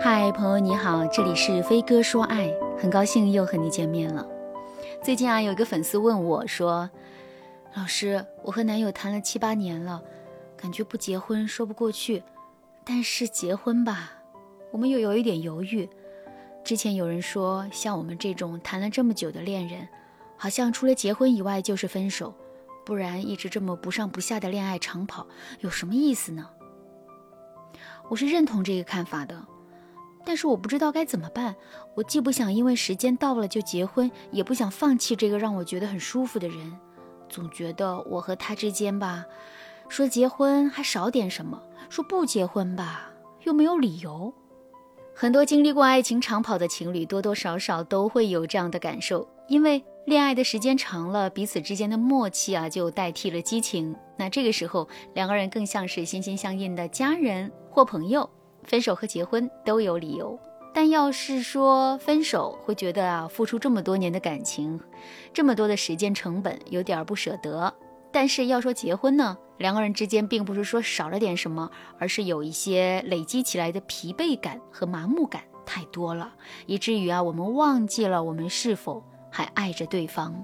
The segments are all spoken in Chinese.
嗨，朋友你好，这里是飞哥说爱，很高兴又和你见面了。最近啊，有一个粉丝问我说：“老师，我和男友谈了七八年了，感觉不结婚说不过去，但是结婚吧，我们又有一点犹豫。之前有人说，像我们这种谈了这么久的恋人，好像除了结婚以外就是分手，不然一直这么不上不下的恋爱长跑有什么意思呢？”我是认同这个看法的。但是我不知道该怎么办，我既不想因为时间到了就结婚，也不想放弃这个让我觉得很舒服的人，总觉得我和他之间吧，说结婚还少点什么，说不结婚吧又没有理由。很多经历过爱情长跑的情侣，多多少少都会有这样的感受，因为恋爱的时间长了，彼此之间的默契啊就代替了激情，那这个时候两个人更像是心心相印的家人或朋友。分手和结婚都有理由，但要是说分手，会觉得啊，付出这么多年的感情，这么多的时间成本，有点不舍得。但是要说结婚呢，两个人之间并不是说少了点什么，而是有一些累积起来的疲惫感和麻木感太多了，以至于啊，我们忘记了我们是否还爱着对方。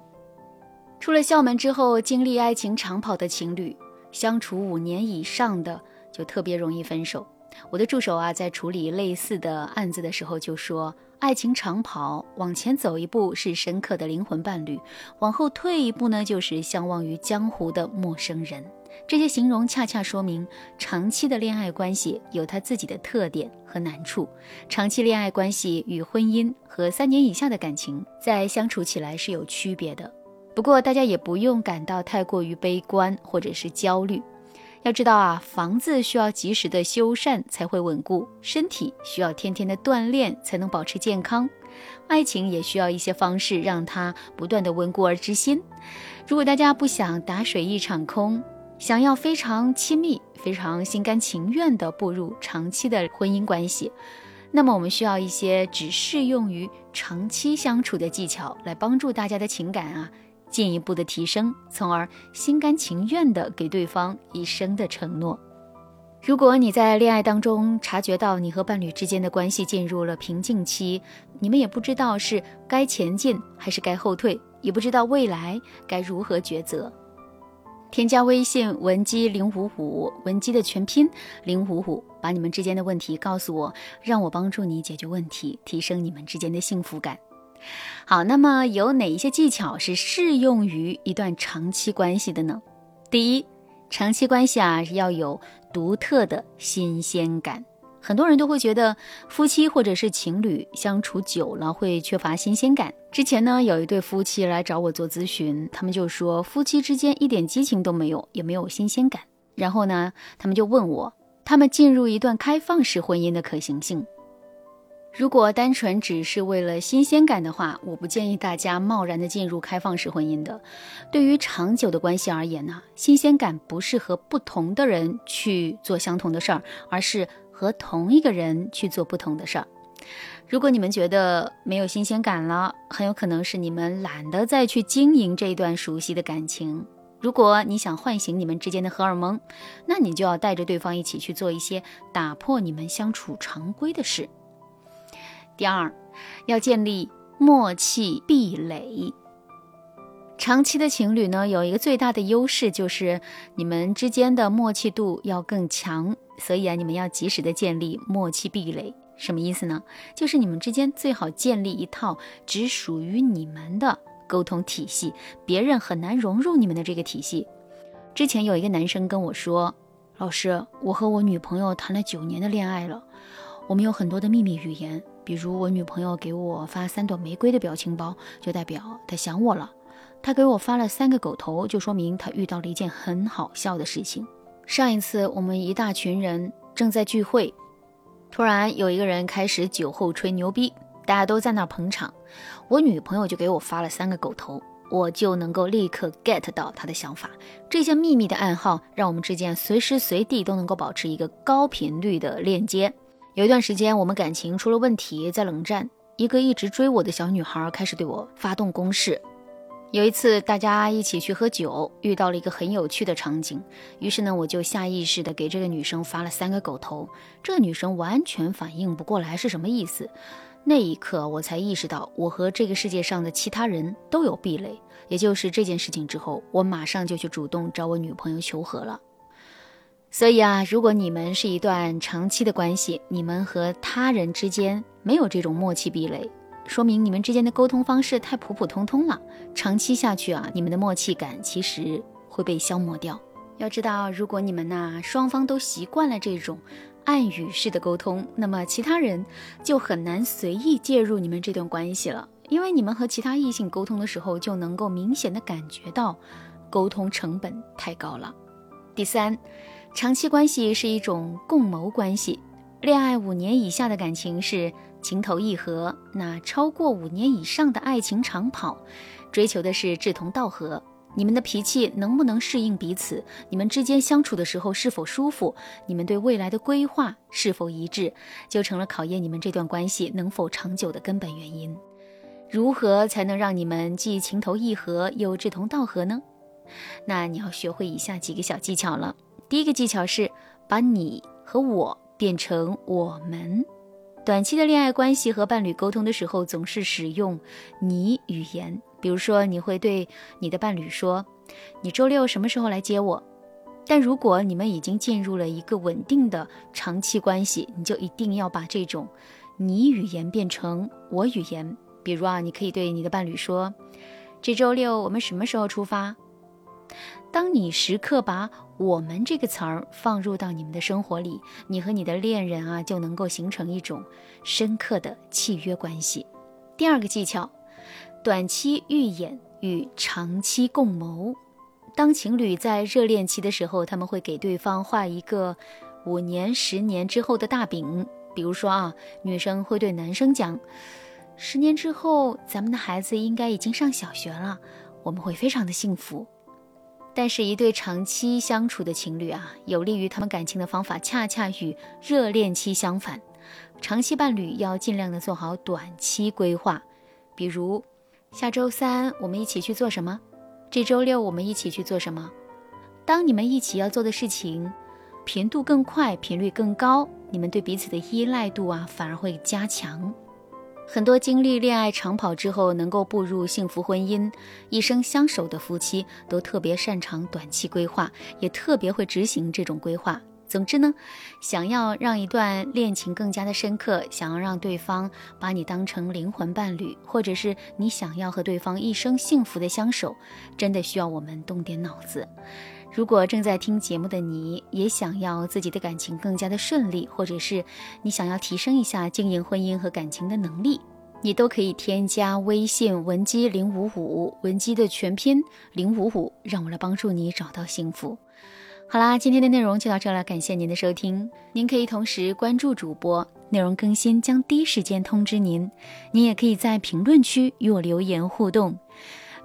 出了校门之后，经历爱情长跑的情侣，相处五年以上的，就特别容易分手。我的助手啊，在处理类似的案子的时候就说：“爱情长跑，往前走一步是深刻的灵魂伴侣，往后退一步呢，就是相忘于江湖的陌生人。”这些形容恰恰说明，长期的恋爱关系有它自己的特点和难处。长期恋爱关系与婚姻和三年以下的感情，在相处起来是有区别的。不过，大家也不用感到太过于悲观或者是焦虑。要知道啊，房子需要及时的修缮才会稳固，身体需要天天的锻炼才能保持健康，爱情也需要一些方式让它不断的稳固而知新。如果大家不想打水一场空，想要非常亲密、非常心甘情愿的步入长期的婚姻关系，那么我们需要一些只适用于长期相处的技巧，来帮助大家的情感啊。进一步的提升，从而心甘情愿地给对方一生的承诺。如果你在恋爱当中察觉到你和伴侣之间的关系进入了瓶颈期，你们也不知道是该前进还是该后退，也不知道未来该如何抉择，添加微信文姬零五五，文姬的全拼零五五，把你们之间的问题告诉我，让我帮助你解决问题，提升你们之间的幸福感。好，那么有哪一些技巧是适用于一段长期关系的呢？第一，长期关系啊要有独特的新鲜感。很多人都会觉得夫妻或者是情侣相处久了会缺乏新鲜感。之前呢，有一对夫妻来找我做咨询，他们就说夫妻之间一点激情都没有，也没有新鲜感。然后呢，他们就问我，他们进入一段开放式婚姻的可行性。如果单纯只是为了新鲜感的话，我不建议大家贸然的进入开放式婚姻的。对于长久的关系而言呢，新鲜感不是和不同的人去做相同的事儿，而是和同一个人去做不同的事儿。如果你们觉得没有新鲜感了，很有可能是你们懒得再去经营这段熟悉的感情。如果你想唤醒你们之间的荷尔蒙，那你就要带着对方一起去做一些打破你们相处常规的事。第二，要建立默契壁垒。长期的情侣呢，有一个最大的优势就是你们之间的默契度要更强，所以啊，你们要及时的建立默契壁垒。什么意思呢？就是你们之间最好建立一套只属于你们的沟通体系，别人很难融入你们的这个体系。之前有一个男生跟我说：“老师，我和我女朋友谈了九年的恋爱了，我们有很多的秘密语言。”比如我女朋友给我发三朵玫瑰的表情包，就代表她想我了；她给我发了三个狗头，就说明她遇到了一件很好笑的事情。上一次我们一大群人正在聚会，突然有一个人开始酒后吹牛逼，大家都在那捧场，我女朋友就给我发了三个狗头，我就能够立刻 get 到她的想法。这些秘密的暗号让我们之间随时随地都能够保持一个高频率的链接。有一段时间，我们感情出了问题，在冷战。一个一直追我的小女孩开始对我发动攻势，有一次，大家一起去喝酒，遇到了一个很有趣的场景。于是呢，我就下意识的给这个女生发了三个狗头。这女生完全反应不过来是什么意思。那一刻，我才意识到我和这个世界上的其他人都有壁垒。也就是这件事情之后，我马上就去主动找我女朋友求和了。所以啊，如果你们是一段长期的关系，你们和他人之间没有这种默契壁垒。说明你们之间的沟通方式太普普通通了，长期下去啊，你们的默契感其实会被消磨掉。要知道，如果你们呐双方都习惯了这种暗语式的沟通，那么其他人就很难随意介入你们这段关系了，因为你们和其他异性沟通的时候，就能够明显的感觉到沟通成本太高了。第三，长期关系是一种共谋关系，恋爱五年以下的感情是。情投意合，那超过五年以上的爱情长跑，追求的是志同道合。你们的脾气能不能适应彼此？你们之间相处的时候是否舒服？你们对未来的规划是否一致，就成了考验你们这段关系能否长久的根本原因。如何才能让你们既情投意合又志同道合呢？那你要学会以下几个小技巧了。第一个技巧是把你和我变成我们。短期的恋爱关系和伴侣沟通的时候，总是使用你语言。比如说，你会对你的伴侣说：“你周六什么时候来接我？”但如果你们已经进入了一个稳定的长期关系，你就一定要把这种你语言变成我语言。比如啊，你可以对你的伴侣说：“这周六我们什么时候出发？”当你时刻把“我们”这个词儿放入到你们的生活里，你和你的恋人啊就能够形成一种深刻的契约关系。第二个技巧，短期预演与长期共谋。当情侣在热恋期的时候，他们会给对方画一个五年、十年之后的大饼。比如说啊，女生会对男生讲：“十年之后，咱们的孩子应该已经上小学了，我们会非常的幸福。”但是，一对长期相处的情侣啊，有利于他们感情的方法，恰恰与热恋期相反。长期伴侣要尽量的做好短期规划，比如下周三我们一起去做什么，这周六我们一起去做什么。当你们一起要做的事情频度更快、频率更高，你们对彼此的依赖度啊，反而会加强。很多经历恋爱长跑之后能够步入幸福婚姻、一生相守的夫妻，都特别擅长短期规划，也特别会执行这种规划。总之呢，想要让一段恋情更加的深刻，想要让对方把你当成灵魂伴侣，或者是你想要和对方一生幸福的相守，真的需要我们动点脑子。如果正在听节目的你也想要自己的感情更加的顺利，或者是你想要提升一下经营婚姻和感情的能力，你都可以添加微信文姬零五五，文姬的全拼零五五，让我来帮助你找到幸福。好啦，今天的内容就到这了，感谢您的收听。您可以同时关注主播，内容更新将第一时间通知您。您也可以在评论区与我留言互动。